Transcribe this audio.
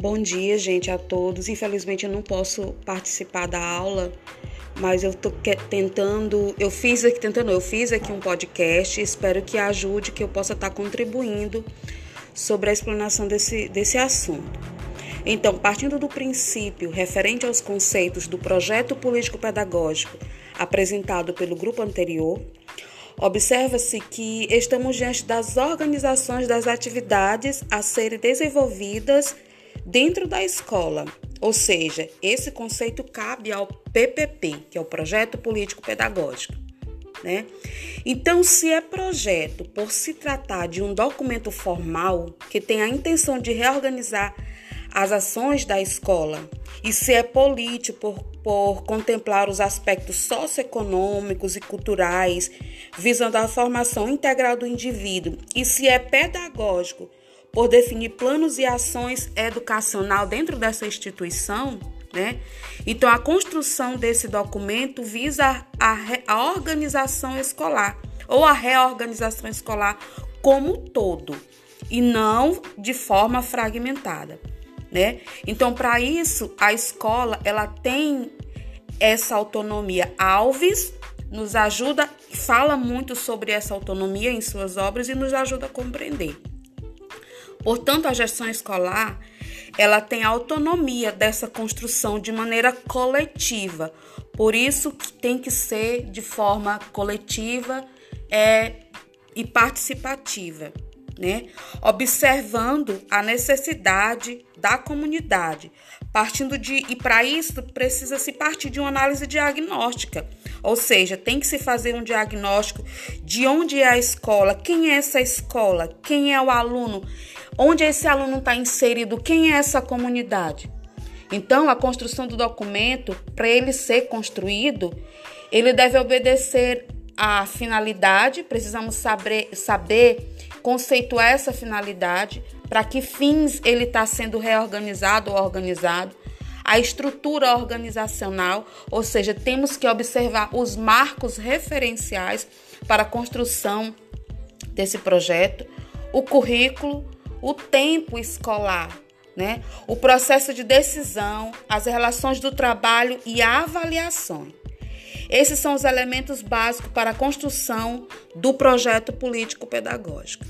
Bom dia, gente, a todos. Infelizmente eu não posso participar da aula, mas eu tô tentando, eu fiz aqui tentando, eu fiz aqui um podcast, espero que ajude, que eu possa estar contribuindo sobre a explanação desse, desse assunto. Então, partindo do princípio referente aos conceitos do projeto político-pedagógico apresentado pelo grupo anterior, observa-se que estamos diante das organizações das atividades a serem desenvolvidas dentro da escola. Ou seja, esse conceito cabe ao PPP, que é o Projeto Político Pedagógico. Né? Então, se é projeto por se tratar de um documento formal que tem a intenção de reorganizar as ações da escola, e se é político por, por contemplar os aspectos socioeconômicos e culturais, visando a formação integral do indivíduo, e se é pedagógico por definir planos e ações educacional dentro dessa instituição, né? Então, a construção desse documento visa a, a organização escolar ou a reorganização escolar como um todo e não de forma fragmentada, né? Então, para isso, a escola ela tem essa autonomia. Alves nos ajuda, fala muito sobre essa autonomia em suas obras e nos ajuda a compreender. Portanto, a gestão escolar ela tem autonomia dessa construção de maneira coletiva. Por isso que tem que ser de forma coletiva é, e participativa, né? Observando a necessidade da comunidade, partindo de e para isso precisa se partir de uma análise diagnóstica ou seja, tem que se fazer um diagnóstico de onde é a escola, quem é essa escola, quem é o aluno, onde esse aluno está inserido, quem é essa comunidade. Então, a construção do documento, para ele ser construído, ele deve obedecer à finalidade, precisamos saber, saber conceituar essa finalidade, para que fins ele está sendo reorganizado ou organizado a estrutura organizacional, ou seja, temos que observar os marcos referenciais para a construção desse projeto, o currículo, o tempo escolar, né? o processo de decisão, as relações do trabalho e a avaliação. Esses são os elementos básicos para a construção do projeto político-pedagógico.